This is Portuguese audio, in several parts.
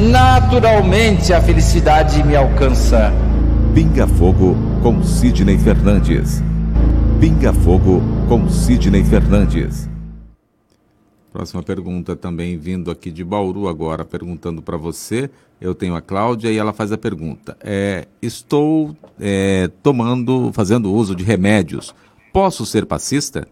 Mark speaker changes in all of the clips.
Speaker 1: naturalmente a felicidade me alcança.
Speaker 2: Pinga Fogo com Sidney Fernandes. Pinga Fogo com Sidney Fernandes.
Speaker 3: Próxima pergunta também vindo aqui de Bauru agora, perguntando para você. Eu tenho a Cláudia e ela faz a pergunta. É, estou é, tomando, fazendo uso de remédios. Posso ser passista?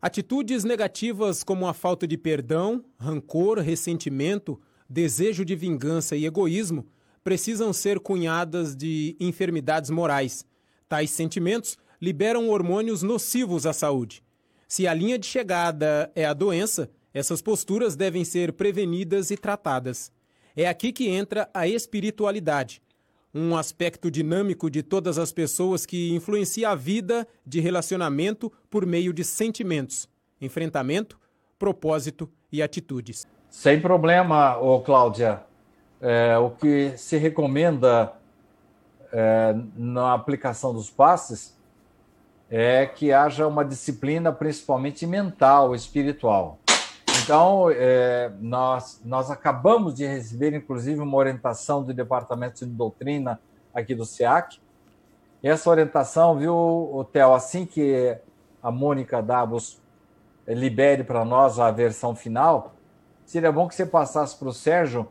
Speaker 4: Atitudes negativas como a falta de perdão, rancor, ressentimento, desejo de vingança e egoísmo precisam ser cunhadas de enfermidades morais. Tais sentimentos liberam hormônios nocivos à saúde. Se a linha de chegada é a doença, essas posturas devem ser prevenidas e tratadas. É aqui que entra a espiritualidade, um aspecto dinâmico de todas as pessoas que influencia a vida de relacionamento por meio de sentimentos, enfrentamento, propósito e atitudes.
Speaker 5: Sem problema, ô Cláudia. É, o que se recomenda é, na aplicação dos passes é que haja uma disciplina, principalmente mental, espiritual. Então, é, nós, nós acabamos de receber, inclusive, uma orientação do Departamento de Doutrina aqui do SEAC. Essa orientação, viu, Theo, assim que a Mônica Davos libere para nós a versão final, seria bom que você passasse para o Sérgio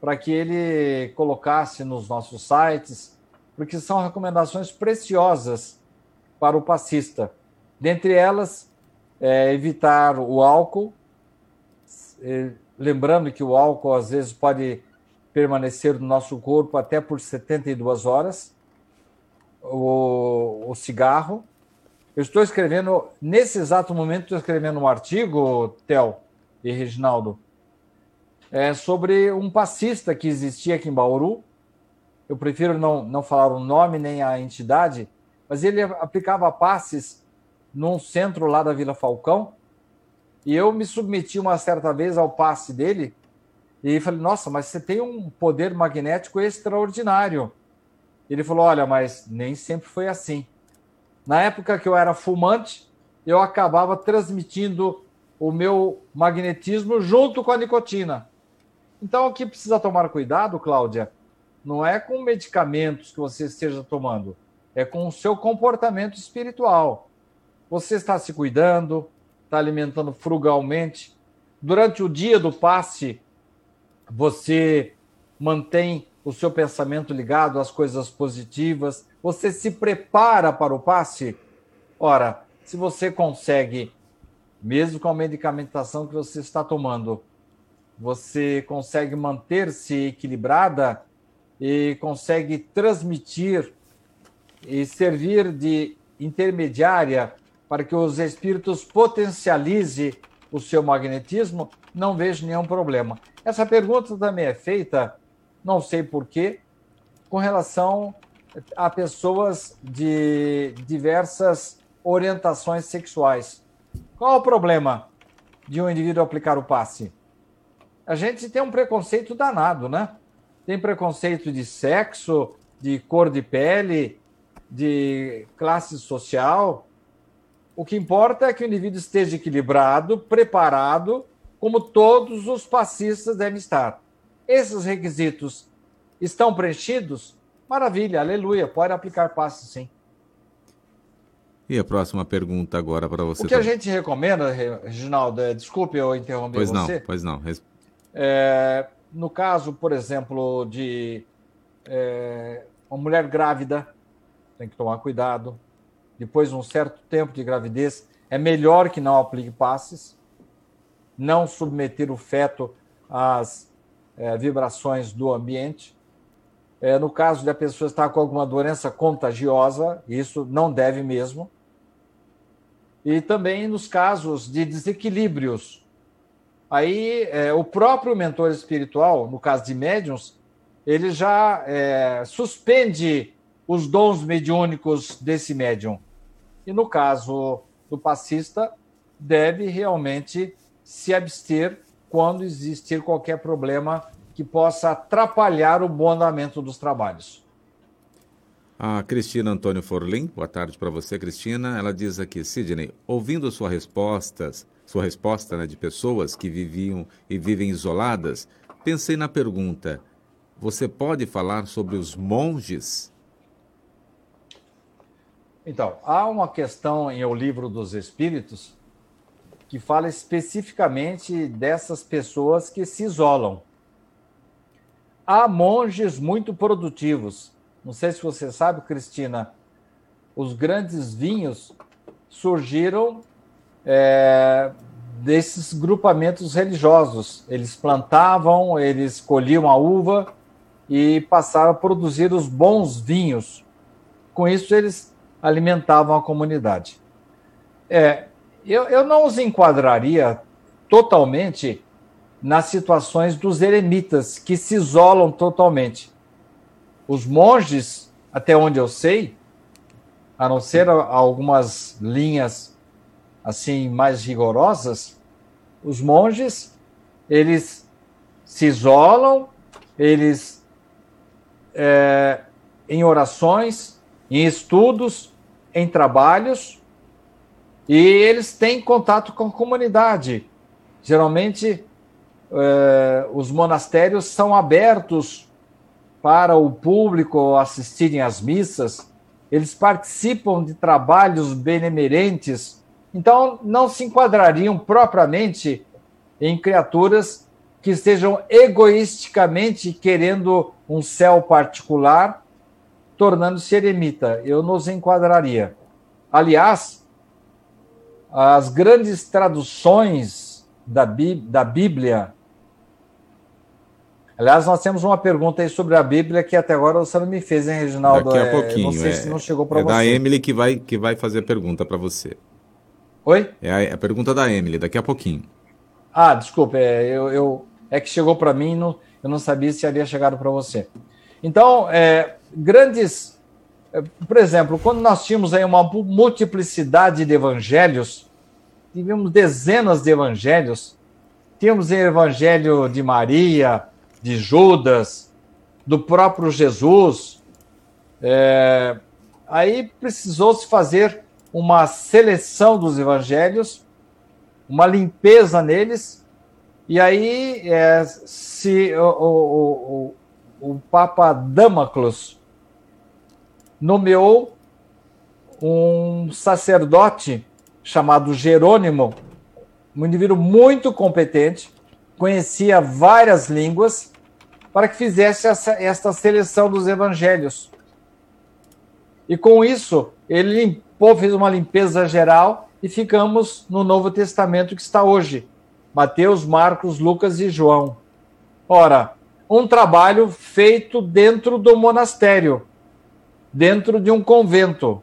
Speaker 5: para que ele colocasse nos nossos sites, porque são recomendações preciosas para o passista. Dentre elas, é, evitar o álcool, lembrando que o álcool às vezes pode permanecer no nosso corpo até por 72 horas, o, o cigarro. Eu estou escrevendo, nesse exato momento, estou escrevendo um artigo, Tel e Reginaldo, é, sobre um passista que existia aqui em Bauru. Eu prefiro não, não falar o nome nem a entidade, mas ele aplicava passes num centro lá da Vila Falcão, e eu me submeti uma certa vez ao passe dele e falei: Nossa, mas você tem um poder magnético extraordinário. Ele falou: Olha, mas nem sempre foi assim. Na época que eu era fumante, eu acabava transmitindo o meu magnetismo junto com a nicotina. Então, o que precisa tomar cuidado, Cláudia, não é com medicamentos que você esteja tomando, é com o seu comportamento espiritual. Você está se cuidando, está alimentando frugalmente. Durante o dia do passe, você mantém o seu pensamento ligado às coisas positivas, você se prepara para o passe. Ora, se você consegue, mesmo com a medicamentação que você está tomando, você consegue manter-se equilibrada e consegue transmitir e servir de intermediária para que os espíritos potencialize o seu magnetismo, não vejo nenhum problema. Essa pergunta também é feita, não sei porquê, com relação a pessoas de diversas orientações sexuais. Qual o problema de um indivíduo aplicar o passe? A gente tem um preconceito danado, né? Tem preconceito de sexo, de cor de pele, de classe social. O que importa é que o indivíduo esteja equilibrado, preparado, como todos os passistas devem estar. Esses requisitos estão preenchidos? Maravilha, aleluia, pode aplicar passe sim.
Speaker 3: E a próxima pergunta agora para você.
Speaker 5: O que a gente recomenda, Reginaldo, é, desculpe eu interromper
Speaker 3: pois
Speaker 5: você.
Speaker 3: Pois não, pois não.
Speaker 5: É, no caso, por exemplo, de é, uma mulher grávida, tem que tomar cuidado. Depois de um certo tempo de gravidez, é melhor que não aplique passes, não submeter o feto às é, vibrações do ambiente. É, no caso de a pessoa estar com alguma doença contagiosa, isso não deve mesmo. E também nos casos de desequilíbrios. Aí, é, o próprio mentor espiritual, no caso de médiums, ele já é, suspende os dons mediúnicos desse médium. E no caso do passista, deve realmente se abster quando existir qualquer problema que possa atrapalhar o bom andamento dos trabalhos.
Speaker 3: A Cristina Antônio Forlim, boa tarde para você, Cristina. Ela diz aqui, Sidney, ouvindo suas respostas, sua resposta né, de pessoas que viviam e vivem isoladas, pensei na pergunta: você pode falar sobre os monges?
Speaker 5: Então, há uma questão em O Livro dos Espíritos que fala especificamente dessas pessoas que se isolam. Há monges muito produtivos. Não sei se você sabe, Cristina, os grandes vinhos surgiram é, desses grupamentos religiosos. Eles plantavam, eles colhiam a uva e passaram a produzir os bons vinhos. Com isso, eles alimentavam a comunidade. É, eu, eu não os enquadraria totalmente nas situações dos eremitas, que se isolam totalmente. Os monges, até onde eu sei, a não ser algumas linhas assim mais rigorosas, os monges eles se isolam, eles é, em orações, em estudos, em trabalhos, e eles têm contato com a comunidade. Geralmente, eh, os monastérios são abertos para o público assistirem às missas, eles participam de trabalhos benemerentes, então não se enquadrariam propriamente em criaturas que estejam egoisticamente querendo um céu particular, tornando-se eremita. Eu nos enquadraria. Aliás, as grandes traduções da, da Bíblia. Aliás, nós temos uma pergunta aí sobre a Bíblia que até agora você não me fez, hein, Reginaldo?
Speaker 3: Daqui a pouquinho.
Speaker 5: não sei
Speaker 3: é,
Speaker 5: se não chegou para
Speaker 3: é
Speaker 5: você.
Speaker 3: da Emily que vai, que vai fazer a pergunta para você.
Speaker 5: Oi?
Speaker 3: É a, é a, pergunta da Emily, daqui a pouquinho.
Speaker 5: Ah, desculpa, é, eu, eu é que chegou para mim, não, eu não sabia se havia chegado para você. Então, é, grandes é, por exemplo, quando nós tínhamos aí uma multiplicidade de evangelhos, tivemos dezenas de evangelhos, tínhamos o evangelho de Maria, de Judas, do próprio Jesus. É, aí precisou-se fazer uma seleção dos evangelhos, uma limpeza neles, e aí é, se o, o, o, o Papa Damocles nomeou um sacerdote chamado Jerônimo, um indivíduo muito competente, conhecia várias línguas, para que fizesse essa, esta seleção dos evangelhos. E com isso, ele limpou, fez uma limpeza geral e ficamos no Novo Testamento que está hoje: Mateus, Marcos, Lucas e João. Ora, um trabalho feito dentro do monastério dentro de um convento.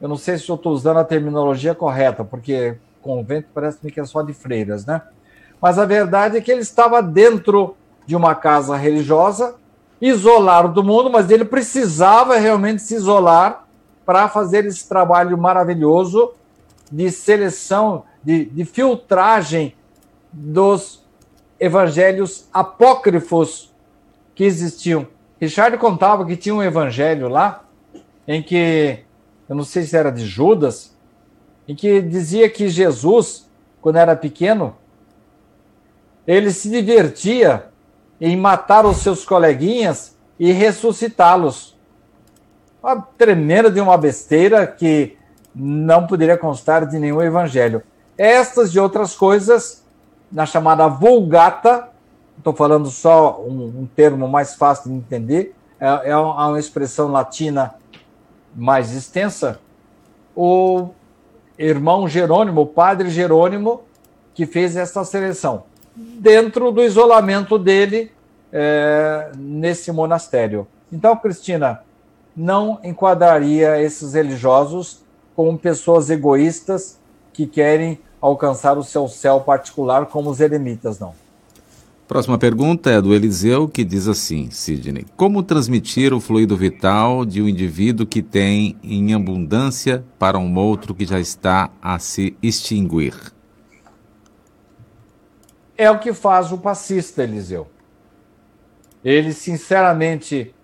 Speaker 5: Eu não sei se eu estou usando a terminologia correta, porque convento parece-me que é só de freiras, né? Mas a verdade é que ele estava dentro de uma casa religiosa, isolado do mundo, mas ele precisava realmente se isolar para fazer esse trabalho maravilhoso de seleção, de, de filtragem dos evangelhos apócrifos que existiam. Richard contava que tinha um evangelho lá em que, eu não sei se era de Judas, em que dizia que Jesus, quando era pequeno, ele se divertia em matar os seus coleguinhas e ressuscitá-los. Uma tremenda de uma besteira que não poderia constar de nenhum evangelho. Estas e outras coisas, na chamada Vulgata, estou falando só um, um, termo mais fácil de entender, é, é uma expressão latina mais extensa, o irmão Jerônimo, o padre Jerônimo, que fez essa seleção, dentro do isolamento dele é, nesse monastério. Então, Cristina, não enquadraria esses religiosos como pessoas egoístas que querem alcançar o seu céu particular como os eremitas, não.
Speaker 3: Próxima pergunta é do Eliseu, que diz assim, Sidney: Como transmitir o fluido vital de um indivíduo que tem em abundância para um outro que já está a se extinguir?
Speaker 5: É o que faz o passista, Eliseu. Ele, sinceramente,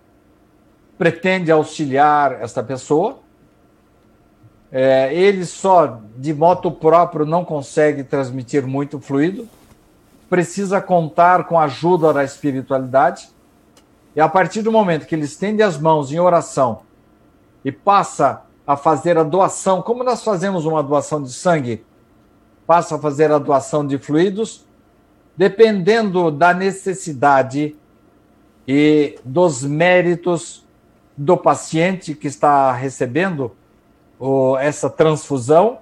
Speaker 5: pretende auxiliar esta pessoa. É, ele só, de moto próprio, não consegue transmitir muito fluido precisa contar com a ajuda da espiritualidade. E a partir do momento que ele estende as mãos em oração e passa a fazer a doação, como nós fazemos uma doação de sangue, passa a fazer a doação de fluidos, dependendo da necessidade e dos méritos do paciente que está recebendo essa transfusão,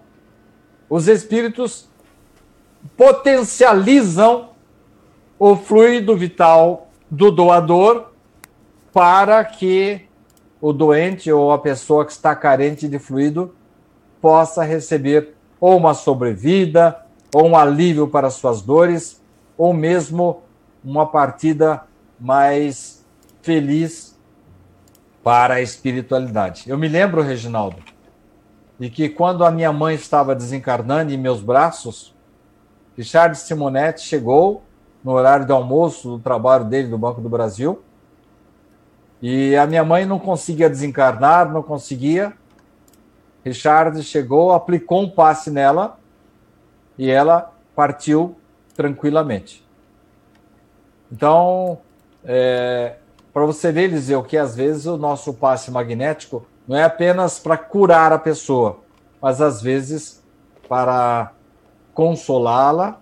Speaker 5: os espíritos potencializam o fluido vital do doador para que o doente ou a pessoa que está carente de fluido possa receber ou uma sobrevida, ou um alívio para suas dores, ou mesmo uma partida mais feliz para a espiritualidade. Eu me lembro, Reginaldo, de que quando a minha mãe estava desencarnando em meus braços, Richard Simonetti chegou no horário de almoço do trabalho dele do Banco do Brasil. E a minha mãe não conseguia desencarnar, não conseguia. Richard chegou, aplicou um passe nela e ela partiu tranquilamente. Então, é, para você ver, Eliseu, que às vezes o nosso passe magnético não é apenas para curar a pessoa, mas às vezes para consolá-la,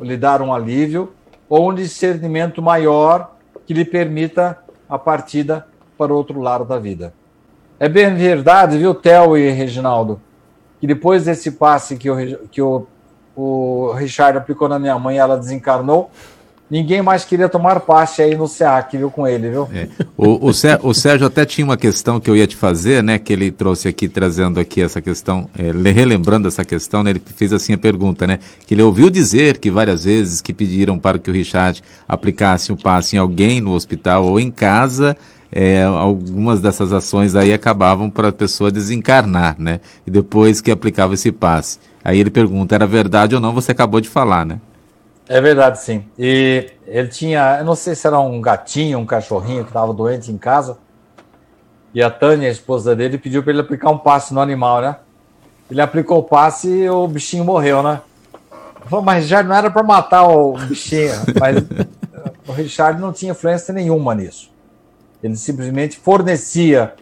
Speaker 5: lhe dar um alívio, ou um discernimento maior que lhe permita a partida para outro lado da vida. É bem verdade, viu, Theo e Reginaldo, que depois desse passe que o, que o, o Richard aplicou na minha mãe, ela desencarnou, ninguém mais queria tomar parte aí no SEAC, viu, com ele, viu?
Speaker 3: É. O, o, Sérgio, o, Sérgio até tinha uma questão que eu ia te fazer, né, que ele trouxe aqui, trazendo aqui essa questão, é, relembrando essa questão, né, ele fez assim a pergunta, né, que ele ouviu dizer que várias vezes que pediram para que o Richard aplicasse o passe em alguém no hospital ou em casa, é, algumas dessas ações aí acabavam para a pessoa desencarnar, né, e depois que aplicava esse passe. Aí ele pergunta, era verdade ou não, você acabou de falar, né?
Speaker 5: É verdade, sim. E ele tinha, eu não sei se era um gatinho, um cachorrinho que estava doente em casa. E a Tânia, a esposa dele, pediu para ele aplicar um passe no animal, né? Ele aplicou o passe e o bichinho morreu, né? Falei, mas já não era para matar o bichinho, mas o Richard não tinha influência nenhuma nisso. Ele simplesmente fornecia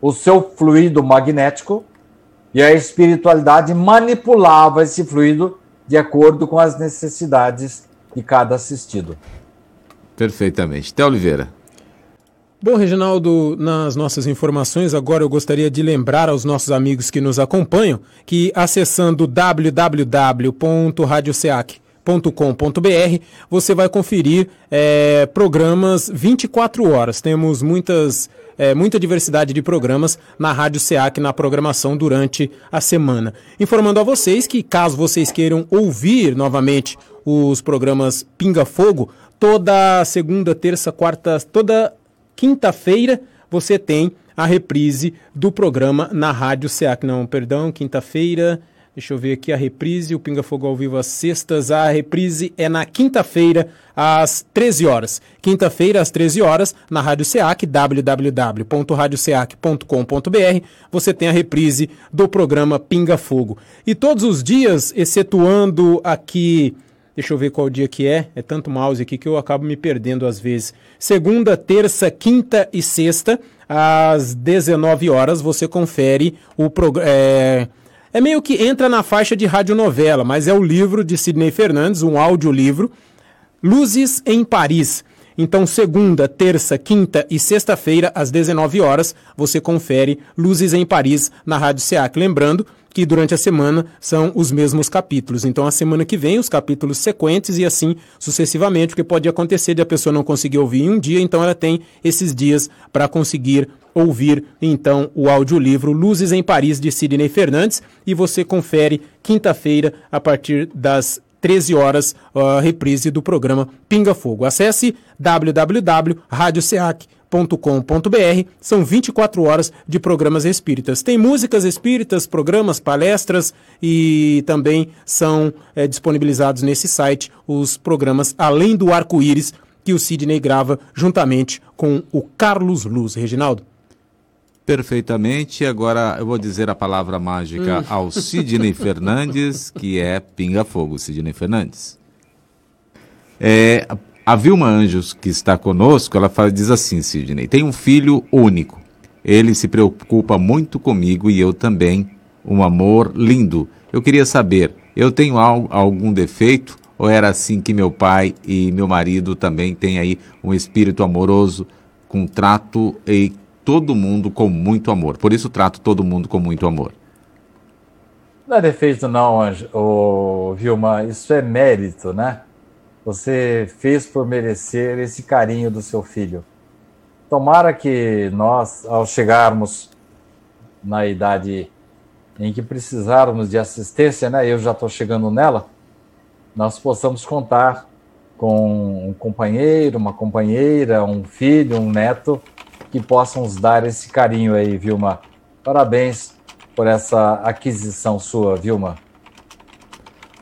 Speaker 5: o seu fluido magnético e a espiritualidade manipulava esse fluido de acordo com as necessidades de cada assistido.
Speaker 3: Perfeitamente. Té Oliveira.
Speaker 4: Bom, Reginaldo, nas nossas informações, agora eu gostaria de lembrar aos nossos amigos que nos acompanham que acessando www.radioseac.com.br você vai conferir é, programas 24 horas. Temos muitas é, muita diversidade de programas na Rádio SEAC na programação durante a semana. Informando a vocês que, caso vocês queiram ouvir novamente os programas Pinga Fogo, toda segunda, terça, quarta, toda quinta-feira você tem a reprise do programa na Rádio SEAC. Não, perdão, quinta-feira. Deixa eu ver aqui a reprise, o Pinga Fogo ao vivo às sextas. A reprise é na quinta-feira, às 13 horas. Quinta-feira, às 13 horas, na Rádio SEAC, www.radioseac.com.br, você tem a reprise do programa Pinga Fogo. E todos os dias, excetuando aqui. Deixa eu ver qual dia que é. É tanto mouse aqui que eu acabo me perdendo às vezes. Segunda, terça, quinta e sexta, às 19 horas, você confere o programa. É é meio que entra na faixa de radionovela, mas é o livro de Sidney Fernandes, um audiolivro, Luzes em Paris. Então, segunda, terça, quinta e sexta-feira, às 19 horas, você confere Luzes em Paris na Rádio SEAC. Lembrando que durante a semana são os mesmos capítulos. Então, a semana que vem, os capítulos sequentes e assim sucessivamente, porque pode acontecer de a pessoa não conseguir ouvir em um dia, então ela tem esses dias para conseguir ouvir então o audiolivro Luzes em Paris de Sidney Fernandes e você confere quinta-feira a partir das 13 horas a reprise do programa Pinga Fogo. Acesse www.radioseac.com espírita.com.br. São 24 horas de programas espíritas. Tem músicas espíritas, programas, palestras e também são é, disponibilizados nesse site os programas Além do Arco-Íris, que o Sidney grava juntamente com o Carlos Luz. Reginaldo.
Speaker 3: Perfeitamente. Agora eu vou dizer a palavra mágica hum. ao Sidney Fernandes, que é Pinga Fogo. Sidney Fernandes. É, a Vilma Anjos, que está conosco, ela fala, diz assim, Sidney, tem um filho único. Ele se preocupa muito comigo e eu também. Um amor lindo. Eu queria saber, eu tenho algum defeito ou era assim que meu pai e meu marido também têm aí um espírito amoroso, com trato e todo mundo com muito amor. Por isso trato todo mundo com muito amor.
Speaker 5: Não é defeito não, Anjo, oh, Vilma, isso é mérito, né? você fez por merecer esse carinho do seu filho. Tomara que nós, ao chegarmos na idade em que precisarmos de assistência, né, eu já estou chegando nela, nós possamos contar com um companheiro, uma companheira, um filho, um neto que possam nos dar esse carinho aí, Vilma. Parabéns por essa aquisição sua, Vilma.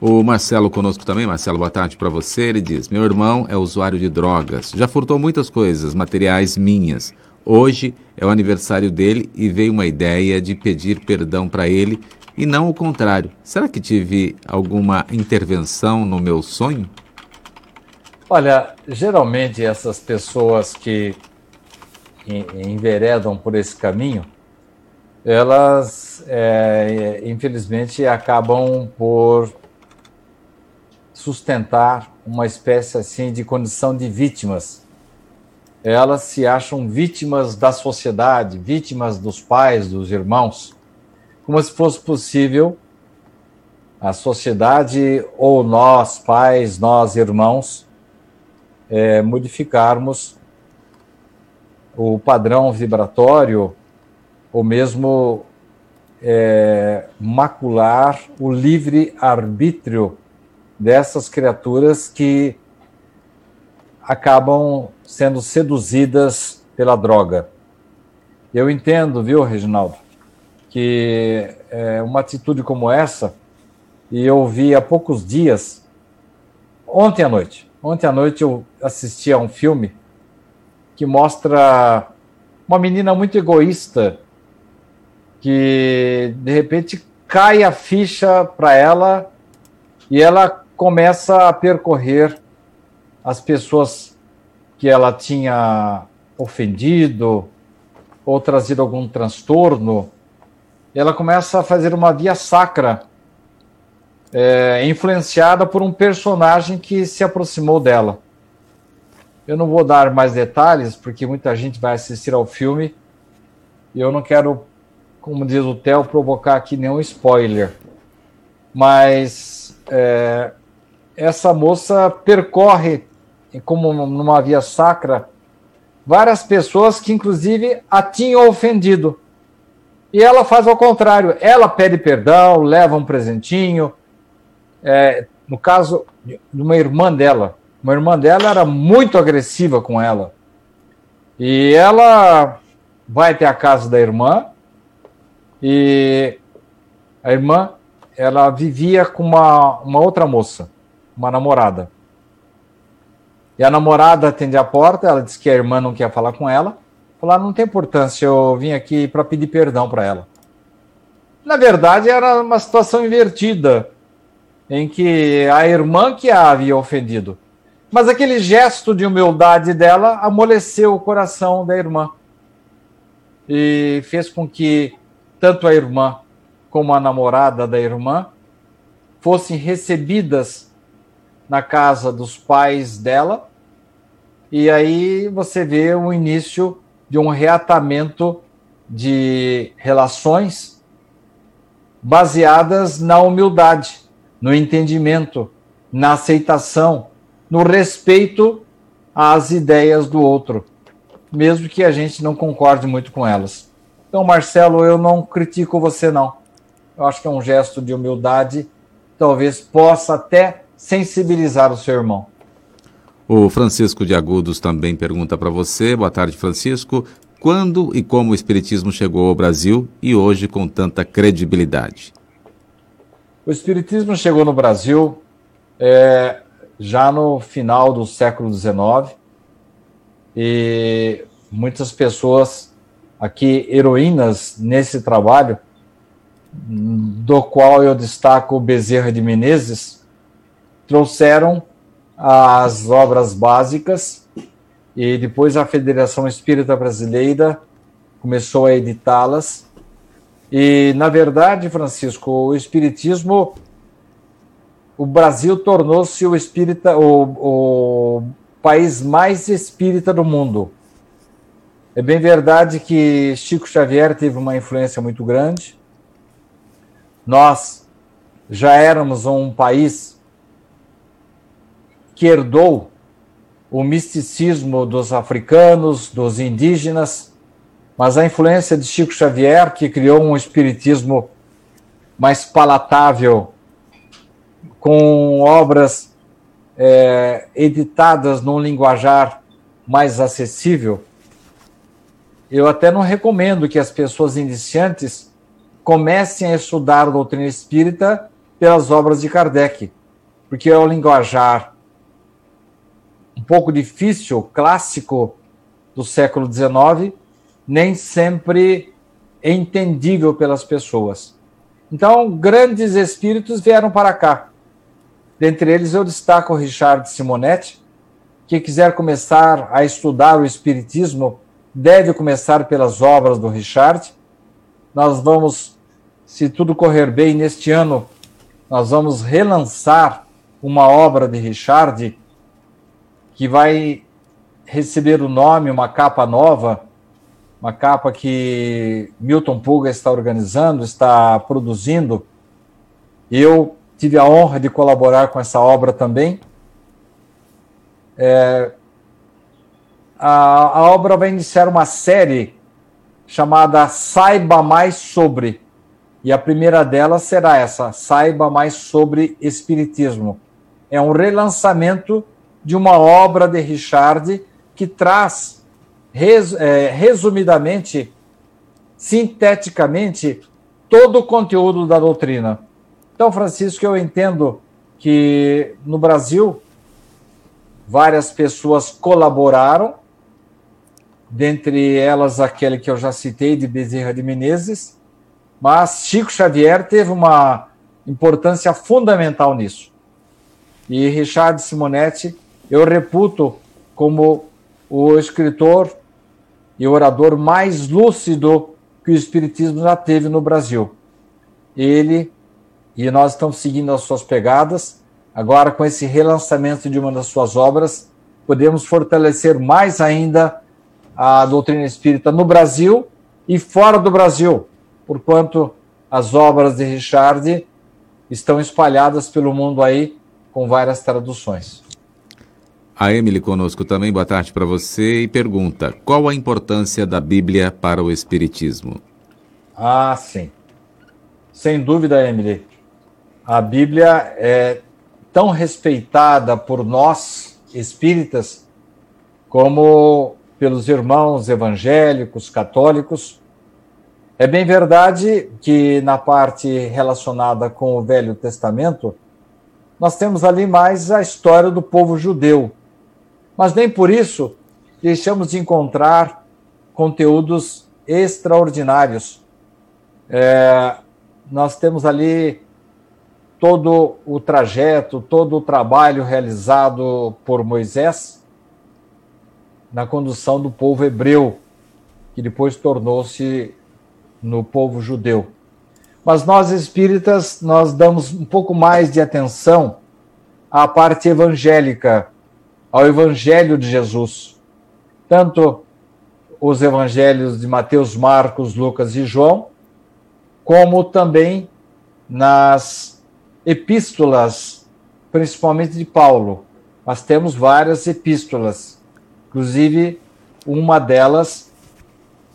Speaker 3: O Marcelo conosco também. Marcelo, boa tarde para você. Ele diz: Meu irmão é usuário de drogas. Já furtou muitas coisas, materiais minhas. Hoje é o aniversário dele e veio uma ideia de pedir perdão para ele e não o contrário. Será que tive alguma intervenção no meu sonho?
Speaker 5: Olha, geralmente essas pessoas que enveredam por esse caminho, elas é, infelizmente acabam por sustentar uma espécie assim de condição de vítimas. Elas se acham vítimas da sociedade, vítimas dos pais, dos irmãos, como se fosse possível a sociedade ou nós, pais, nós, irmãos, é, modificarmos o padrão vibratório ou mesmo é, macular o livre arbítrio dessas criaturas que acabam sendo seduzidas pela droga. Eu entendo, viu, Reginaldo, que é, uma atitude como essa, e eu vi há poucos dias, ontem à noite, ontem à noite eu assisti a um filme que mostra uma menina muito egoísta que de repente cai a ficha para ela e ela começa a percorrer as pessoas que ela tinha ofendido ou trazido algum transtorno. Ela começa a fazer uma via sacra, é, influenciada por um personagem que se aproximou dela. Eu não vou dar mais detalhes, porque muita gente vai assistir ao filme e eu não quero, como diz o Theo, provocar aqui nenhum spoiler. Mas é, essa moça percorre, como numa via sacra, várias pessoas que, inclusive, a tinham ofendido. E ela faz ao contrário, ela pede perdão, leva um presentinho. É, no caso de uma irmã dela, uma irmã dela era muito agressiva com ela. E ela vai até a casa da irmã e a irmã ela vivia com uma, uma outra moça uma namorada. E a namorada atende a porta, ela diz que a irmã não quer falar com ela. Falou, ah, não tem importância, eu vim aqui para pedir perdão para ela. Na verdade, era uma situação invertida, em que a irmã que a havia ofendido. Mas aquele gesto de humildade dela amoleceu o coração da irmã. E fez com que tanto a irmã como a namorada da irmã fossem recebidas na casa dos pais dela, e aí você vê o início de um reatamento de relações baseadas na humildade, no entendimento, na aceitação, no respeito às ideias do outro, mesmo que a gente não concorde muito com elas. Então, Marcelo, eu não critico você, não. Eu acho que é um gesto de humildade, talvez possa até sensibilizar o seu irmão.
Speaker 3: O Francisco de Agudos também pergunta para você. Boa tarde, Francisco. Quando e como o Espiritismo chegou ao Brasil e hoje com tanta credibilidade?
Speaker 5: O Espiritismo chegou no Brasil é, já no final do século XIX e muitas pessoas aqui, heroínas nesse trabalho, do qual eu destaco Bezerra de Menezes, trouxeram as obras básicas e depois a Federação Espírita Brasileira começou a editá-las. E, na verdade, Francisco, o Espiritismo, o Brasil tornou-se o, espírita, o, o país mais espírita do mundo. É bem verdade que Chico Xavier teve uma influência muito grande. Nós já éramos um país que herdou o misticismo dos africanos, dos indígenas, mas a influência de Chico Xavier, que criou um espiritismo mais palatável, com obras é, editadas num linguajar mais acessível. Eu até não recomendo que as pessoas iniciantes comecem a estudar a doutrina espírita pelas obras de Kardec, porque é o linguajar um pouco difícil, clássico do século XIX, nem sempre entendível pelas pessoas. Então, grandes espíritos vieram para cá. Dentre eles, eu destaco o Richard Simonetti, que quiser começar a estudar o Espiritismo, deve começar pelas obras do Richard. Nós vamos, se tudo correr bem, neste ano, nós vamos relançar uma obra de Richard que vai receber o nome, uma capa nova, uma capa que Milton Pulga está organizando, está produzindo. Eu tive a honra de colaborar com essa obra também. É, a, a obra vai iniciar uma série chamada Saiba Mais Sobre. E a primeira delas será essa: Saiba Mais sobre Espiritismo. É um relançamento de uma obra de Richard que traz, res, é, resumidamente, sinteticamente, todo o conteúdo da doutrina. Então, Francisco, eu entendo que no Brasil várias pessoas colaboraram, dentre elas aquele que eu já citei, de Bezerra de Menezes, mas Chico Xavier teve uma importância fundamental nisso. E Richard Simonetti eu reputo como o escritor e orador mais lúcido que o Espiritismo já teve no Brasil. Ele, e nós estamos seguindo as suas pegadas, agora com esse relançamento de uma das suas obras, podemos fortalecer mais ainda a doutrina espírita no Brasil e fora do Brasil, porquanto as obras de Richard estão espalhadas pelo mundo aí com várias traduções.
Speaker 3: A Emily conosco também, boa tarde para você e pergunta: qual a importância da Bíblia para o Espiritismo?
Speaker 5: Ah, sim. Sem dúvida, Emily. A Bíblia é tão respeitada por nós espíritas como pelos irmãos evangélicos, católicos. É bem verdade que na parte relacionada com o Velho Testamento, nós temos ali mais a história do povo judeu, mas nem por isso deixamos de encontrar conteúdos extraordinários. É, nós temos ali todo o trajeto, todo o trabalho realizado por Moisés na condução do povo hebreu, que depois tornou-se no povo judeu. Mas nós espíritas, nós damos um pouco mais de atenção à parte evangélica ao Evangelho de Jesus. Tanto os evangelhos de Mateus, Marcos, Lucas e João, como também nas epístolas, principalmente de Paulo. Nós temos várias epístolas, inclusive uma delas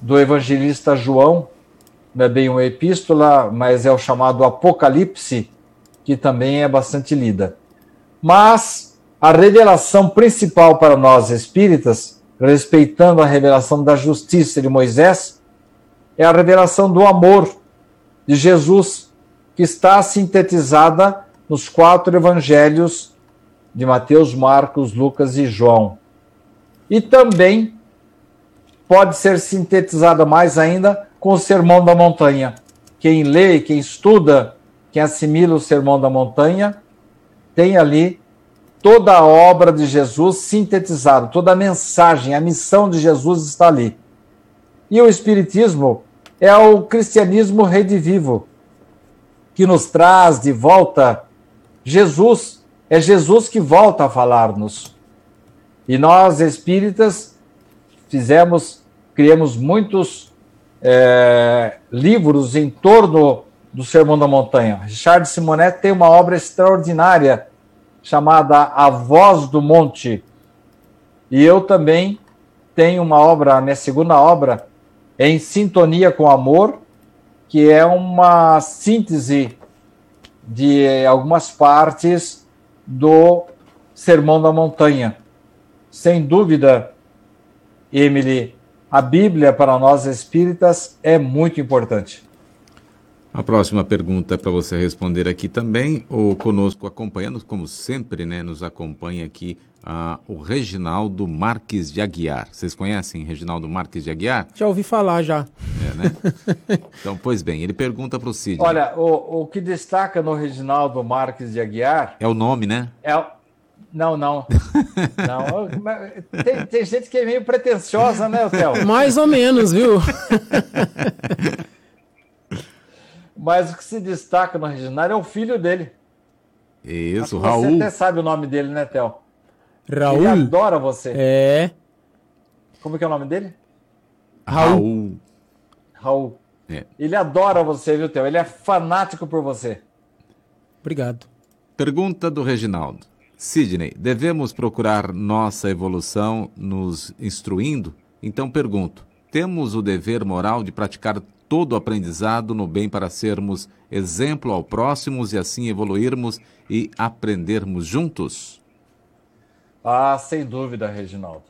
Speaker 5: do evangelista João, não é bem uma epístola, mas é o chamado Apocalipse, que também é bastante lida. Mas a revelação principal para nós espíritas, respeitando a revelação da justiça de Moisés, é a revelação do amor de Jesus, que está sintetizada nos quatro evangelhos de Mateus, Marcos, Lucas e João. E também pode ser sintetizada mais ainda com o Sermão da Montanha. Quem lê, quem estuda, quem assimila o Sermão da Montanha, tem ali toda a obra de Jesus sintetizada, toda a mensagem, a missão de Jesus está ali. E o Espiritismo é o cristianismo redivivo, que nos traz de volta Jesus. É Jesus que volta a falar-nos. E nós, espíritas, fizemos, criamos muitos é, livros em torno do Sermão da Montanha. Richard Simonet tem uma obra extraordinária chamada A Voz do Monte. E eu também tenho uma obra, minha segunda obra, Em Sintonia com Amor, que é uma síntese de algumas partes do Sermão da Montanha. Sem dúvida, Emily, a Bíblia para nós espíritas é muito importante.
Speaker 3: A próxima pergunta é para você responder aqui também, ou conosco acompanhando, como sempre, né, nos acompanha aqui uh, o Reginaldo Marques de Aguiar. Vocês conhecem Reginaldo Marques de Aguiar?
Speaker 4: Já ouvi falar, já.
Speaker 3: É, né? então, pois bem, ele pergunta para o Cid.
Speaker 5: Olha, o, o que destaca no Reginaldo Marques de Aguiar...
Speaker 3: É o nome, né?
Speaker 5: É, não, não. não. Tem, tem, gente que é meio pretensiosa, né, Théo?
Speaker 4: Mais ou menos, viu?
Speaker 5: Mas o que se destaca no Reginário é o filho dele.
Speaker 3: Isso, Raul.
Speaker 5: Você até sabe o nome dele, né, Théo?
Speaker 4: Raul.
Speaker 5: Ele adora você.
Speaker 4: É.
Speaker 5: Como que é o nome dele?
Speaker 3: Raul.
Speaker 5: Raul. É. Ele adora você, viu, Théo? Ele é fanático por você.
Speaker 4: Obrigado.
Speaker 3: Pergunta do Reginaldo. Sidney, devemos procurar nossa evolução nos instruindo? Então pergunto: temos o dever moral de praticar todo o aprendizado no bem para sermos exemplo ao próximos e assim evoluirmos e aprendermos juntos?
Speaker 5: Ah, sem dúvida, Reginaldo.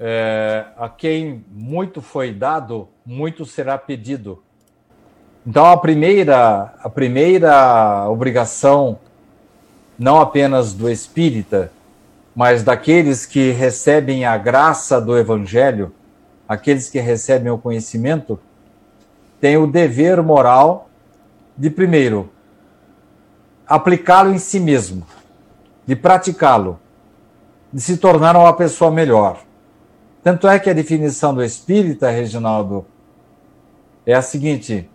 Speaker 5: É, a quem muito foi dado, muito será pedido. Então a primeira, a primeira obrigação não apenas do espírita, mas daqueles que recebem a graça do evangelho, aqueles que recebem o conhecimento, tem o dever moral de, primeiro, aplicá-lo em si mesmo, de praticá-lo, de se tornar uma pessoa melhor. Tanto é que a definição do espírita, Reginaldo, é a seguinte: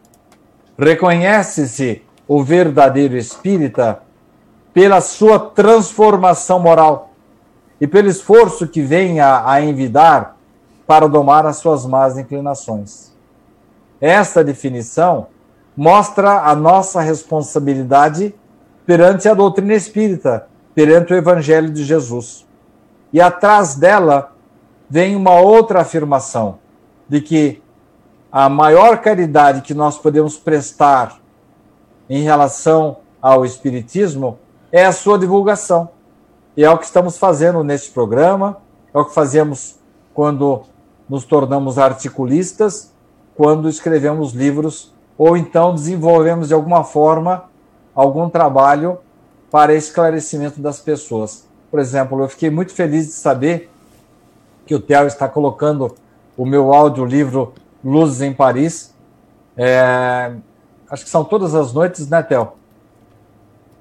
Speaker 5: reconhece-se o verdadeiro espírita pela sua transformação moral e pelo esforço que vem a, a envidar para domar as suas más inclinações. Esta definição mostra a nossa responsabilidade perante a doutrina espírita, perante o Evangelho de Jesus. E atrás dela vem uma outra afirmação, de que a maior caridade que nós podemos prestar em relação ao Espiritismo é a sua divulgação. E é o que estamos fazendo neste programa, é o que fazemos quando nos tornamos articulistas, quando escrevemos livros ou então desenvolvemos de alguma forma algum trabalho para esclarecimento das pessoas. Por exemplo, eu fiquei muito feliz de saber que o Theo está colocando o meu audiolivro Luzes em Paris. É, acho que são todas as noites, né, Theo?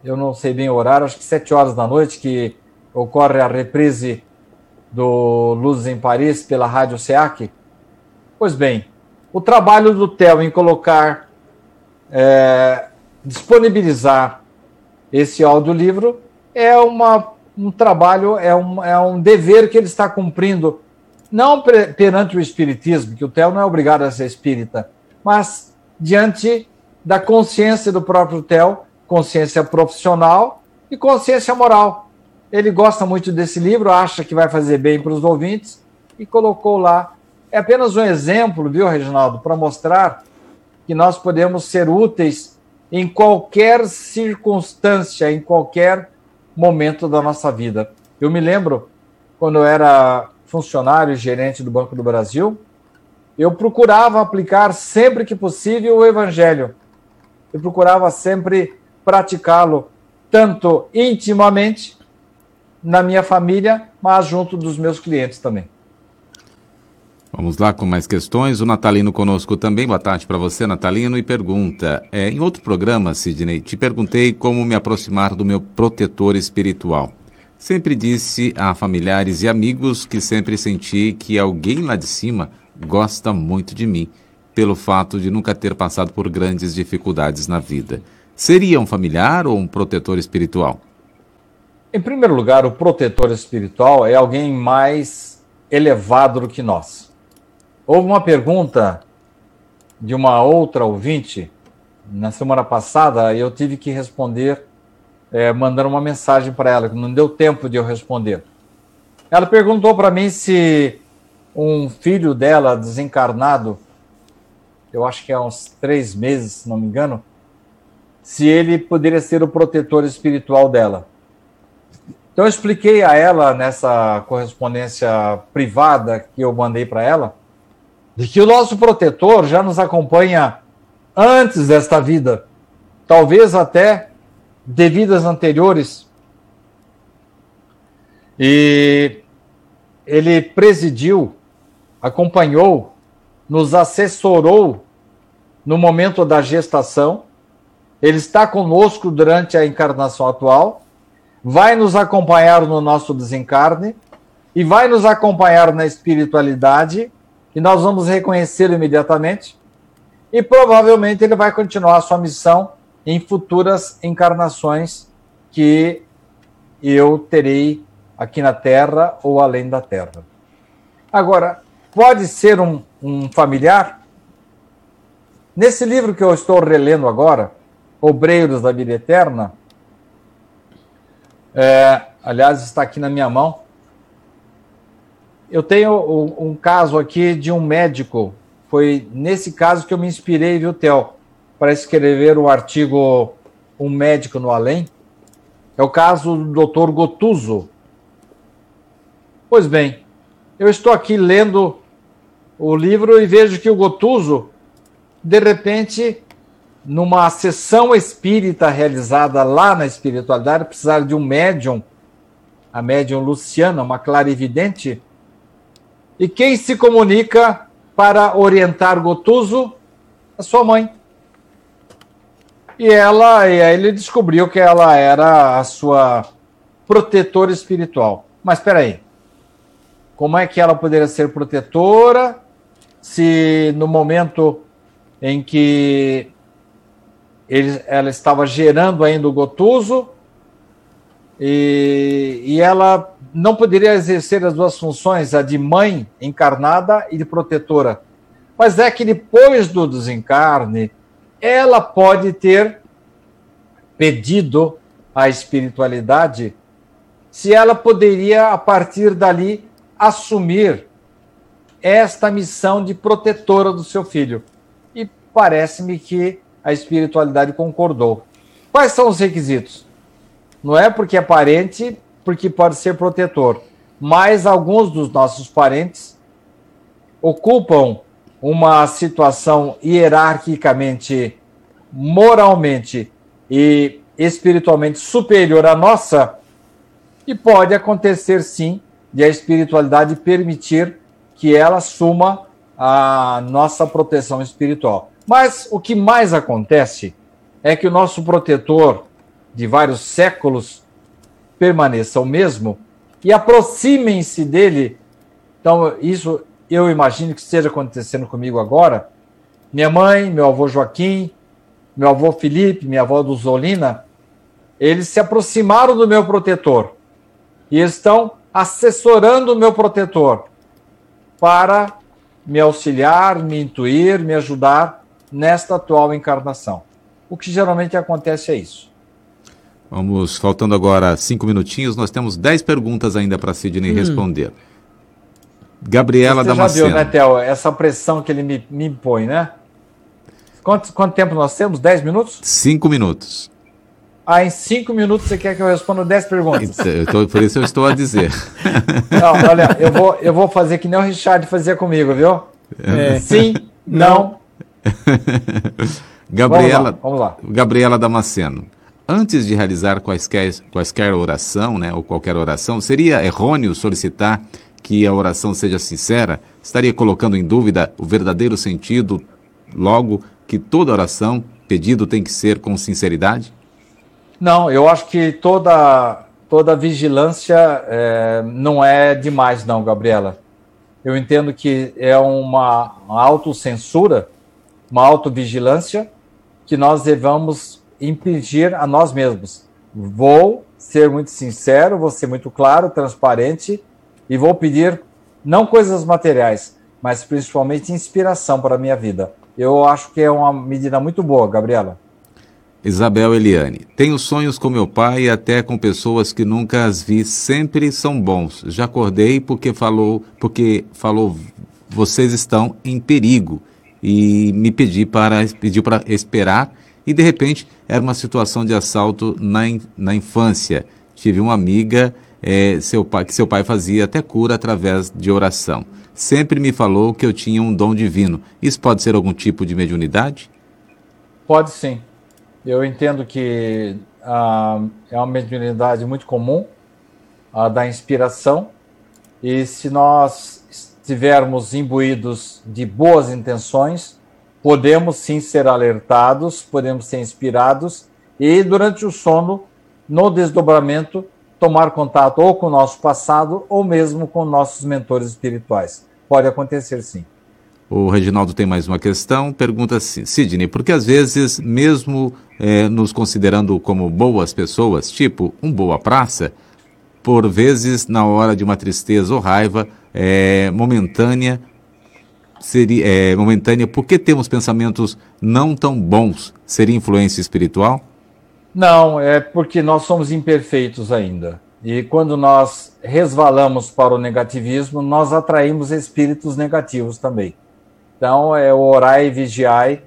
Speaker 5: eu não sei bem o horário, acho que sete horas da noite, que ocorre a reprise do Luzes em Paris pela Rádio SEAC. Pois bem, o trabalho do TEL em colocar, é, disponibilizar esse audiolivro é uma, um trabalho, é um, é um dever que ele está cumprindo, não perante o Espiritismo, que o Theo não é obrigado a ser espírita, mas diante da consciência do próprio Theo, consciência profissional e consciência moral. Ele gosta muito desse livro, acha que vai fazer bem para os ouvintes e colocou lá. É apenas um exemplo, viu, Reginaldo, para mostrar que nós podemos ser úteis em qualquer circunstância, em qualquer momento da nossa vida. Eu me lembro, quando eu era funcionário e gerente do Banco do Brasil, eu procurava aplicar sempre que possível o Evangelho. Eu procurava sempre praticá-lo, tanto intimamente, na minha família, mas junto dos meus clientes também.
Speaker 3: Vamos lá com mais questões. O Natalino conosco também. Boa tarde para você, Natalino. E pergunta: é, em outro programa, Sidney, te perguntei como me aproximar do meu protetor espiritual. Sempre disse a familiares e amigos que sempre senti que alguém lá de cima gosta muito de mim, pelo fato de nunca ter passado por grandes dificuldades na vida. Seria um familiar ou um protetor espiritual?
Speaker 5: Em primeiro lugar, o protetor espiritual é alguém mais elevado do que nós. Houve uma pergunta de uma outra ouvinte na semana passada e eu tive que responder é, mandando uma mensagem para ela, que não deu tempo de eu responder. Ela perguntou para mim se um filho dela desencarnado, eu acho que há uns três meses, se não me engano, se ele poderia ser o protetor espiritual dela. Então eu expliquei a ela nessa correspondência privada que eu mandei para ela de que o nosso protetor já nos acompanha antes desta vida, talvez até de vidas anteriores. E ele presidiu, acompanhou, nos assessorou no momento da gestação. Ele está conosco durante a encarnação atual, vai nos acompanhar no nosso desencarne e vai nos acompanhar na espiritualidade que nós vamos reconhecer imediatamente, e provavelmente ele vai continuar a sua missão em futuras encarnações que eu terei aqui na Terra ou além da Terra. Agora, pode ser um, um familiar? Nesse livro que eu estou relendo agora, Obreiros da Vida Eterna, é, aliás, está aqui na minha mão, eu tenho um, um, caso aqui de um médico. Foi nesse caso que eu me inspirei, viu, Theo, para escrever o artigo Um Médico no Além. É o caso do Dr. Gotuso. Pois bem, eu estou aqui lendo o livro e vejo que o Gotuso, de repente, numa sessão espírita realizada lá na espiritualidade, precisar de um médium, a médium Luciana, uma clarividente, e quem se comunica para orientar Gotuso? A sua mãe. E ela, e aí ele descobriu que ela era a sua protetora espiritual. Mas espera aí. Como é que ela poderia ser protetora se no momento em que ele, ela estava gerando ainda o Gotuso e, e ela não poderia exercer as duas funções, a de mãe encarnada e de protetora. Mas é que depois do desencarne, ela pode ter pedido à espiritualidade se ela poderia, a partir dali, assumir esta missão de protetora do seu filho. E parece-me que a espiritualidade concordou. Quais são os requisitos? Não é porque é parente porque pode ser protetor. Mas alguns dos nossos parentes ocupam uma situação hierarquicamente, moralmente e espiritualmente superior à nossa, e pode acontecer sim de a espiritualidade permitir que ela assuma a nossa proteção espiritual. Mas o que mais acontece é que o nosso protetor de vários séculos permaneça o mesmo e aproximem-se dele. Então, isso eu imagino que esteja acontecendo comigo agora. Minha mãe, meu avô Joaquim, meu avô Felipe, minha avó Duzolina, eles se aproximaram do meu protetor. e estão assessorando o meu protetor para me auxiliar, me intuir, me ajudar nesta atual encarnação. O que geralmente acontece é isso.
Speaker 3: Vamos, faltando agora cinco minutinhos, nós temos dez perguntas ainda para Sidney hum. responder. Gabriela Você Damasceno. Já viu,
Speaker 5: né, Theo, essa pressão que ele me, me impõe, né? Quanto, quanto tempo nós temos? Dez minutos?
Speaker 3: Cinco minutos.
Speaker 5: Ah, em cinco minutos você quer que eu responda dez perguntas?
Speaker 3: Tô, por isso eu estou a dizer.
Speaker 5: Não, olha, eu vou, eu vou fazer que nem o Richard fazia comigo, viu? É. Sim, não.
Speaker 3: Gabriela, vamos lá, vamos lá. Gabriela Damasceno. Antes de realizar quaisquer, quaisquer oração, né, ou qualquer oração, seria errôneo solicitar que a oração seja sincera? Estaria colocando em dúvida o verdadeiro sentido, logo que toda oração, pedido tem que ser com sinceridade?
Speaker 5: Não, eu acho que toda, toda vigilância é, não é demais, não, Gabriela. Eu entendo que é uma, uma autocensura, uma autovigilância que nós devemos impedir a nós mesmos. Vou ser muito sincero, vou ser muito claro, transparente e vou pedir não coisas materiais, mas principalmente inspiração para a minha vida. Eu acho que é uma medida muito boa, Gabriela.
Speaker 3: Isabel Eliane. Tenho sonhos com meu pai e até com pessoas que nunca as vi, sempre são bons. Já acordei porque falou, porque falou vocês estão em perigo e me pedi para pediu para esperar e de repente era uma situação de assalto na, na infância. Tive uma amiga é, seu pai, que seu pai fazia até cura através de oração. Sempre me falou que eu tinha um dom divino. Isso pode ser algum tipo de mediunidade?
Speaker 5: Pode sim. Eu entendo que ah, é uma mediunidade muito comum, a da inspiração, e se nós estivermos imbuídos de boas intenções, podemos sim ser alertados, podemos ser inspirados, e durante o sono, no desdobramento, tomar contato ou com o nosso passado ou mesmo com nossos mentores espirituais. Pode acontecer sim.
Speaker 3: O Reginaldo tem mais uma questão, pergunta assim, Sidney, porque às vezes, mesmo é, nos considerando como boas pessoas, tipo um boa praça, por vezes, na hora de uma tristeza ou raiva é, momentânea, seria é, momentânea, porque temos pensamentos não tão bons? Seria influência espiritual?
Speaker 5: Não, é porque nós somos imperfeitos ainda. E quando nós resvalamos para o negativismo, nós atraímos espíritos negativos também. Então, é, o orar e vigiar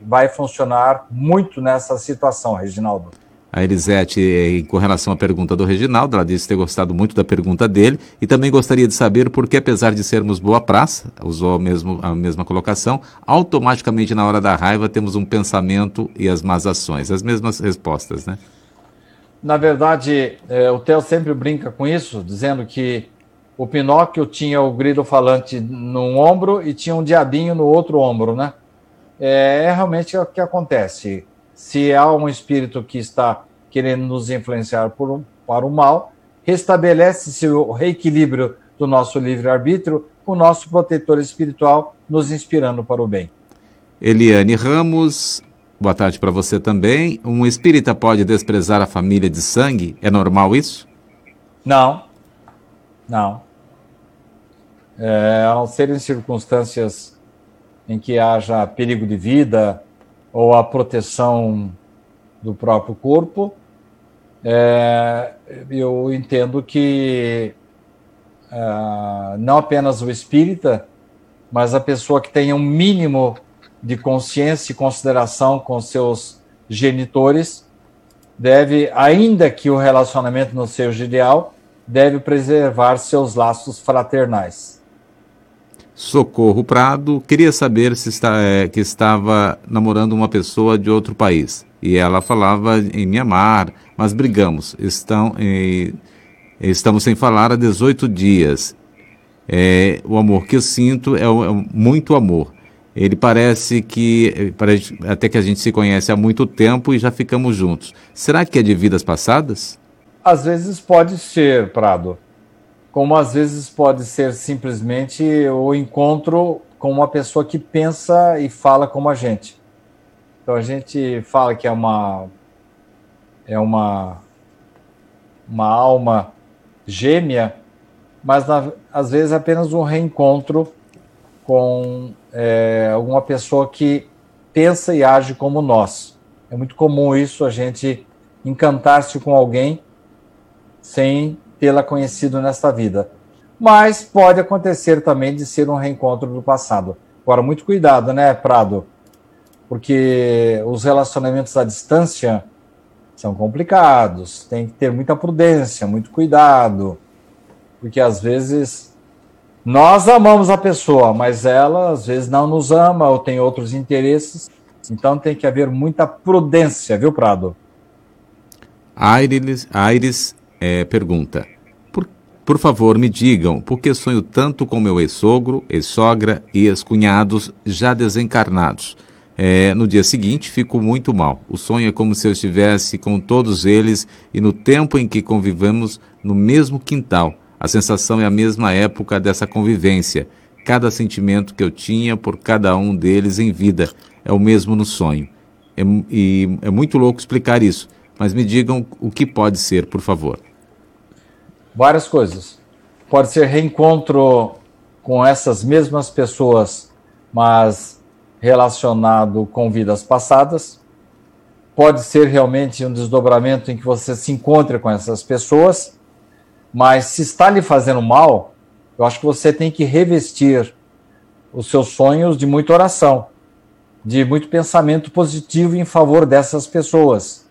Speaker 5: vai funcionar muito nessa situação, Reginaldo.
Speaker 3: A Elisete, com relação à pergunta do Reginaldo, ela disse ter gostado muito da pergunta dele e também gostaria de saber por que, apesar de sermos boa praça, usou a, mesmo, a mesma colocação, automaticamente na hora da raiva temos um pensamento e as más ações. As mesmas respostas, né?
Speaker 5: Na verdade, é, o Theo sempre brinca com isso, dizendo que o Pinóquio tinha o grilo falante num ombro e tinha um diabinho no outro ombro, né? É, é realmente o que acontece. Se há um espírito que está querendo nos influenciar por, para o mal, restabelece-se o reequilíbrio do nosso livre-arbítrio, o nosso protetor espiritual nos inspirando para o bem.
Speaker 3: Eliane Ramos, boa tarde para você também. Um espírita pode desprezar a família de sangue? É normal isso?
Speaker 5: Não, não é, a não ser em circunstâncias em que haja perigo de vida ou a proteção do próprio corpo, é, eu entendo que é, não apenas o espírita, mas a pessoa que tenha um mínimo de consciência e consideração com seus genitores deve, ainda que o relacionamento não seja ideal, deve preservar seus laços fraternais.
Speaker 3: Socorro Prado queria saber se está, é, que estava namorando uma pessoa de outro país. E ela falava em Mianmar, mas brigamos. Estão, estamos sem falar há 18 dias. É, o amor que eu sinto é, é muito amor. Ele parece que, até que a gente se conhece há muito tempo e já ficamos juntos. Será que é de vidas passadas?
Speaker 5: Às vezes pode ser, Prado como às vezes pode ser simplesmente o encontro com uma pessoa que pensa e fala como a gente. Então a gente fala que é uma é uma uma alma gêmea, mas na, às vezes é apenas um reencontro com é, alguma pessoa que pensa e age como nós. É muito comum isso, a gente encantar-se com alguém sem tê-la conhecido nesta vida. Mas pode acontecer também de ser um reencontro do passado. Agora, muito cuidado, né, Prado? Porque os relacionamentos à distância são complicados, tem que ter muita prudência, muito cuidado, porque às vezes nós amamos a pessoa, mas ela às vezes não nos ama ou tem outros interesses, então tem que haver muita prudência, viu, Prado?
Speaker 3: Aires, Aires é, pergunta: por, por favor, me digam por que sonho tanto com meu ex-sogro, ex-sogra e ex-cunhados já desencarnados? É, no dia seguinte, fico muito mal. O sonho é como se eu estivesse com todos eles e no tempo em que convivemos no mesmo quintal. A sensação é a mesma época dessa convivência. Cada sentimento que eu tinha por cada um deles em vida é o mesmo no sonho. É, e é muito louco explicar isso, mas me digam o que pode ser, por favor.
Speaker 5: Várias coisas. Pode ser reencontro com essas mesmas pessoas, mas relacionado com vidas passadas. Pode ser realmente um desdobramento em que você se encontre com essas pessoas, mas se está lhe fazendo mal, eu acho que você tem que revestir os seus sonhos de muita oração, de muito pensamento positivo em favor dessas pessoas.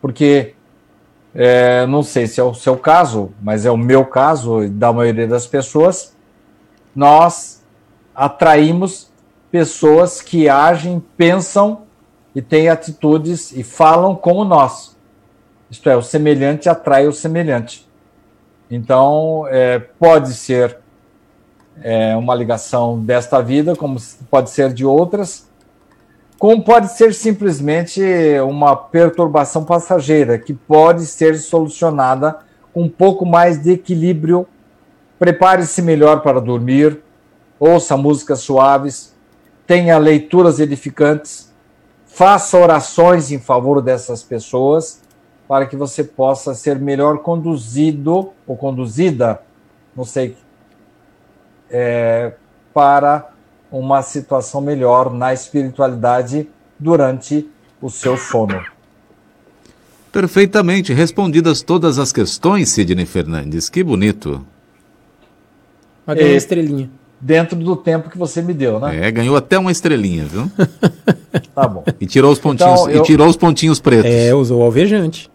Speaker 5: Porque, é, não sei se é o seu caso, mas é o meu caso e da maioria das pessoas, nós atraímos pessoas que agem, pensam e têm atitudes e falam como nós. Isto é, o semelhante atrai o semelhante. Então, é, pode ser é, uma ligação desta vida, como pode ser de outras, como pode ser simplesmente uma perturbação passageira, que pode ser solucionada com um pouco mais de equilíbrio. Prepare-se melhor para dormir, ouça músicas suaves, tenha leituras edificantes, faça orações em favor dessas pessoas, para que você possa ser melhor conduzido ou conduzida, não sei, é, para uma situação melhor na espiritualidade durante o seu sono.
Speaker 3: Perfeitamente respondidas todas as questões, Sidney Fernandes. Que bonito.
Speaker 4: Uma é, estrelinha
Speaker 5: dentro do tempo que você me deu, né?
Speaker 3: É, ganhou até uma estrelinha, viu?
Speaker 5: tá bom.
Speaker 3: E tirou os pontinhos, então, eu... e tirou os pontinhos pretos.
Speaker 4: É, usou alvejante.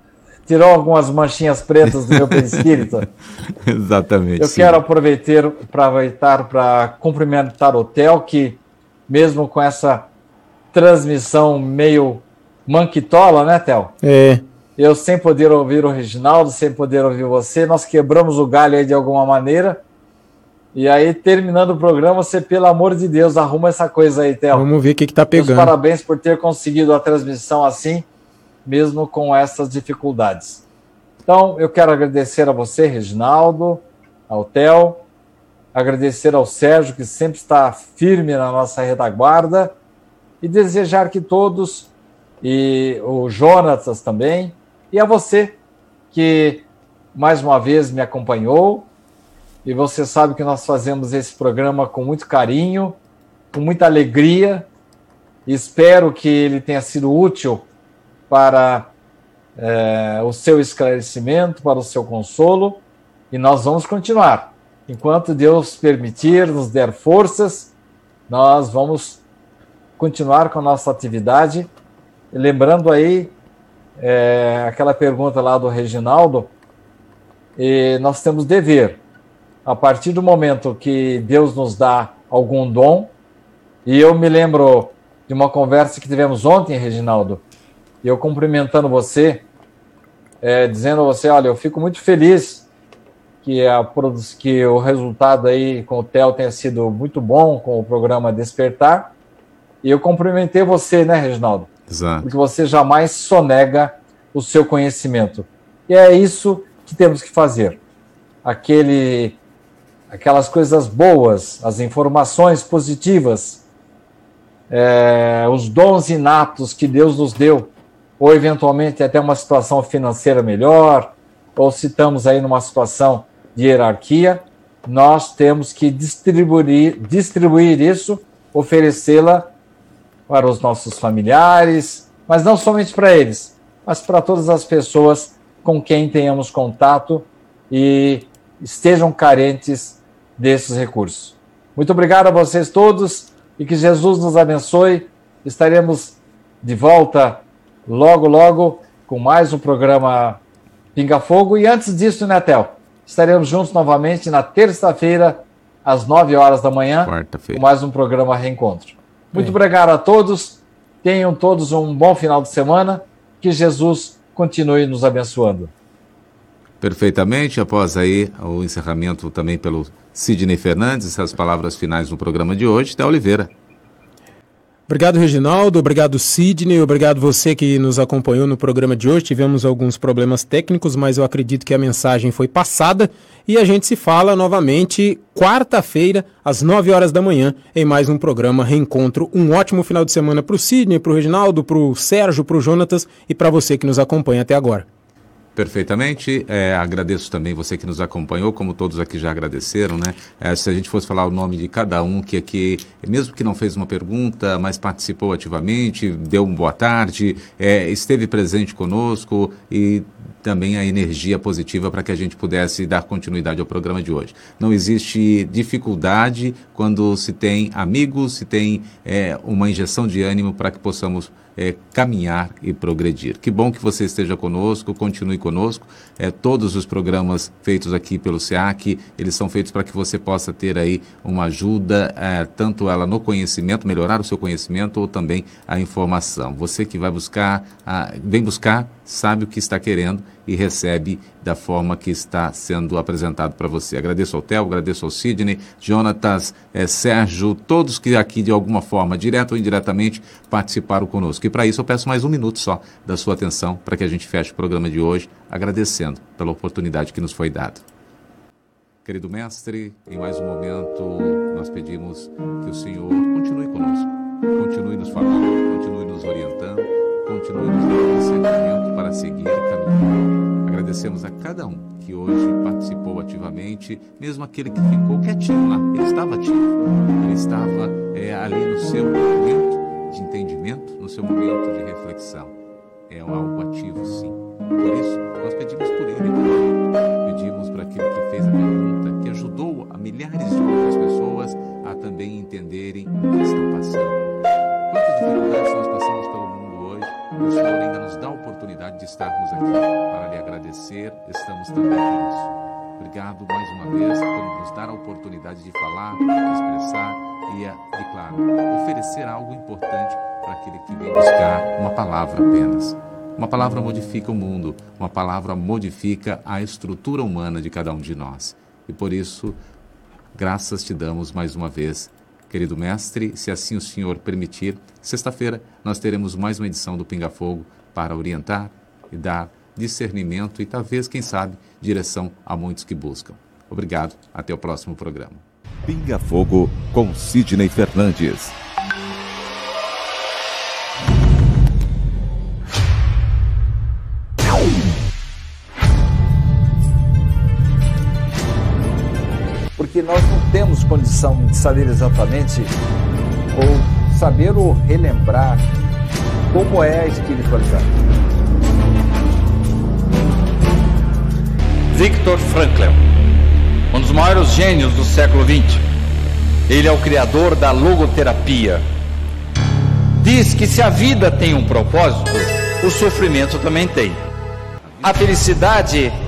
Speaker 5: Tirou algumas manchinhas pretas do meu perispírito.
Speaker 3: Exatamente.
Speaker 5: Eu sim. quero aproveitar aproveitar para cumprimentar o Theo, que mesmo com essa transmissão meio manquitola, né, Theo?
Speaker 4: É.
Speaker 5: Eu sem poder ouvir o Reginaldo, sem poder ouvir você, nós quebramos o galho aí de alguma maneira e aí, terminando o programa, você, pelo amor de Deus, arruma essa coisa aí, Theo.
Speaker 4: Vamos ver o que, que tá pegando. Meus
Speaker 5: parabéns por ter conseguido a transmissão assim, mesmo com essas dificuldades. Então, eu quero agradecer a você, Reginaldo, ao Theo, agradecer ao Sérgio, que sempre está firme na nossa retaguarda, e desejar que todos, e o Jonatas também, e a você, que mais uma vez me acompanhou, e você sabe que nós fazemos esse programa com muito carinho, com muita alegria. Espero que ele tenha sido útil para é, o seu esclarecimento, para o seu consolo. E nós vamos continuar. Enquanto Deus permitir, nos der forças, nós vamos continuar com a nossa atividade. Lembrando aí é, aquela pergunta lá do Reginaldo, e nós temos dever a partir do momento que Deus nos dá algum dom, e eu me lembro de uma conversa que tivemos ontem, Reginaldo, e eu cumprimentando você, é, dizendo a você, olha, eu fico muito feliz que, a, que o resultado aí com o Theo tenha sido muito bom com o programa Despertar, e eu cumprimentei você, né, Reginaldo?
Speaker 3: Exato.
Speaker 5: Porque você jamais sonega o seu conhecimento. E é isso que temos que fazer. Aquele aquelas coisas boas, as informações positivas, é, os dons inatos que Deus nos deu, ou eventualmente até uma situação financeira melhor, ou se estamos aí numa situação de hierarquia, nós temos que distribuir, distribuir isso, oferecê-la para os nossos familiares, mas não somente para eles, mas para todas as pessoas com quem tenhamos contato e estejam carentes desses recursos. Muito obrigado a vocês todos e que Jesus nos abençoe. Estaremos de volta logo, logo com mais um programa Pinga Fogo. E antes disso, Netel, né, estaremos juntos novamente na terça-feira, às 9 horas da manhã, com mais um programa Reencontro. Muito Bem. obrigado a todos. Tenham todos um bom final de semana. Que Jesus continue nos abençoando.
Speaker 3: Perfeitamente. Após aí o encerramento também pelo Sidney Fernandes, as palavras finais no programa de hoje, Té Oliveira.
Speaker 4: Obrigado, Reginaldo. Obrigado, Sidney. Obrigado você que nos acompanhou no programa de hoje. Tivemos alguns problemas técnicos, mas eu acredito que a mensagem foi passada. E a gente se fala novamente quarta-feira, às 9 horas da manhã, em mais um programa Reencontro. Um ótimo final de semana para o Sidney, para o Reginaldo, para o Sérgio, para o Jonatas e para você que nos acompanha até agora.
Speaker 3: Perfeitamente. É, agradeço também você que nos acompanhou, como todos aqui já agradeceram, né? É, se a gente fosse falar o nome de cada um que aqui, mesmo que não fez uma pergunta, mas participou ativamente, deu uma boa tarde, é, esteve presente conosco e também a energia positiva para que a gente pudesse dar continuidade ao programa de hoje. Não existe dificuldade quando se tem amigos, se tem é, uma injeção de ânimo para que possamos é, caminhar e progredir. Que bom que você esteja conosco, continue conosco. É, todos os programas feitos aqui pelo SEAC, eles são feitos para que você possa ter aí uma ajuda, é, tanto ela no conhecimento, melhorar o seu conhecimento, ou também a informação. Você que vai buscar, a, vem buscar, sabe o que está querendo e recebe da forma que está sendo apresentado para você. Agradeço ao Theo, agradeço ao Sidney, Jonatas, é, Sérgio, todos que aqui de alguma forma, direto ou indiretamente, participaram conosco. E para isso eu peço mais um minuto só da sua atenção para que a gente feche o programa de hoje, agradecendo pela oportunidade que nos foi dada. Querido mestre, em mais um momento nós pedimos que o Senhor continue conosco, continue nos falando, continue nos orientando, continue nos dando discernimento para seguir e. Agradecemos a cada um que hoje participou ativamente, mesmo aquele que ficou quietinho lá, ele estava ativo, ele estava é, ali no seu momento de entendimento, no seu momento de reflexão. É algo ativo, sim. Por isso, nós pedimos por ele Pedimos para aquele que fez a pergunta, que ajudou a milhares de outras pessoas a também entenderem o que estão passando. Quantas dificuldades nós passamos pelo mundo o Senhor ainda nos dá a oportunidade de estarmos aqui para lhe agradecer. Estamos também isso. Obrigado mais uma vez por nos dar a oportunidade de falar, de expressar e, e claro, oferecer algo importante para aquele que vem buscar uma palavra apenas. Uma palavra modifica o mundo, uma palavra modifica a estrutura humana de cada um de nós. E por isso, graças te damos mais uma vez. Querido mestre, se assim o Senhor permitir, sexta-feira nós teremos mais uma edição do Pinga Fogo para orientar e dar discernimento e talvez, quem sabe, direção a muitos que buscam. Obrigado, até o próximo programa.
Speaker 2: Pinga Fogo com Sidney Fernandes.
Speaker 5: Temos condição de saber exatamente ou saber ou relembrar como é a espiritualidade.
Speaker 1: Victor Frankl um dos maiores gênios do século XX. Ele é o criador da logoterapia. Diz que se a vida tem um propósito, o sofrimento também tem. A felicidade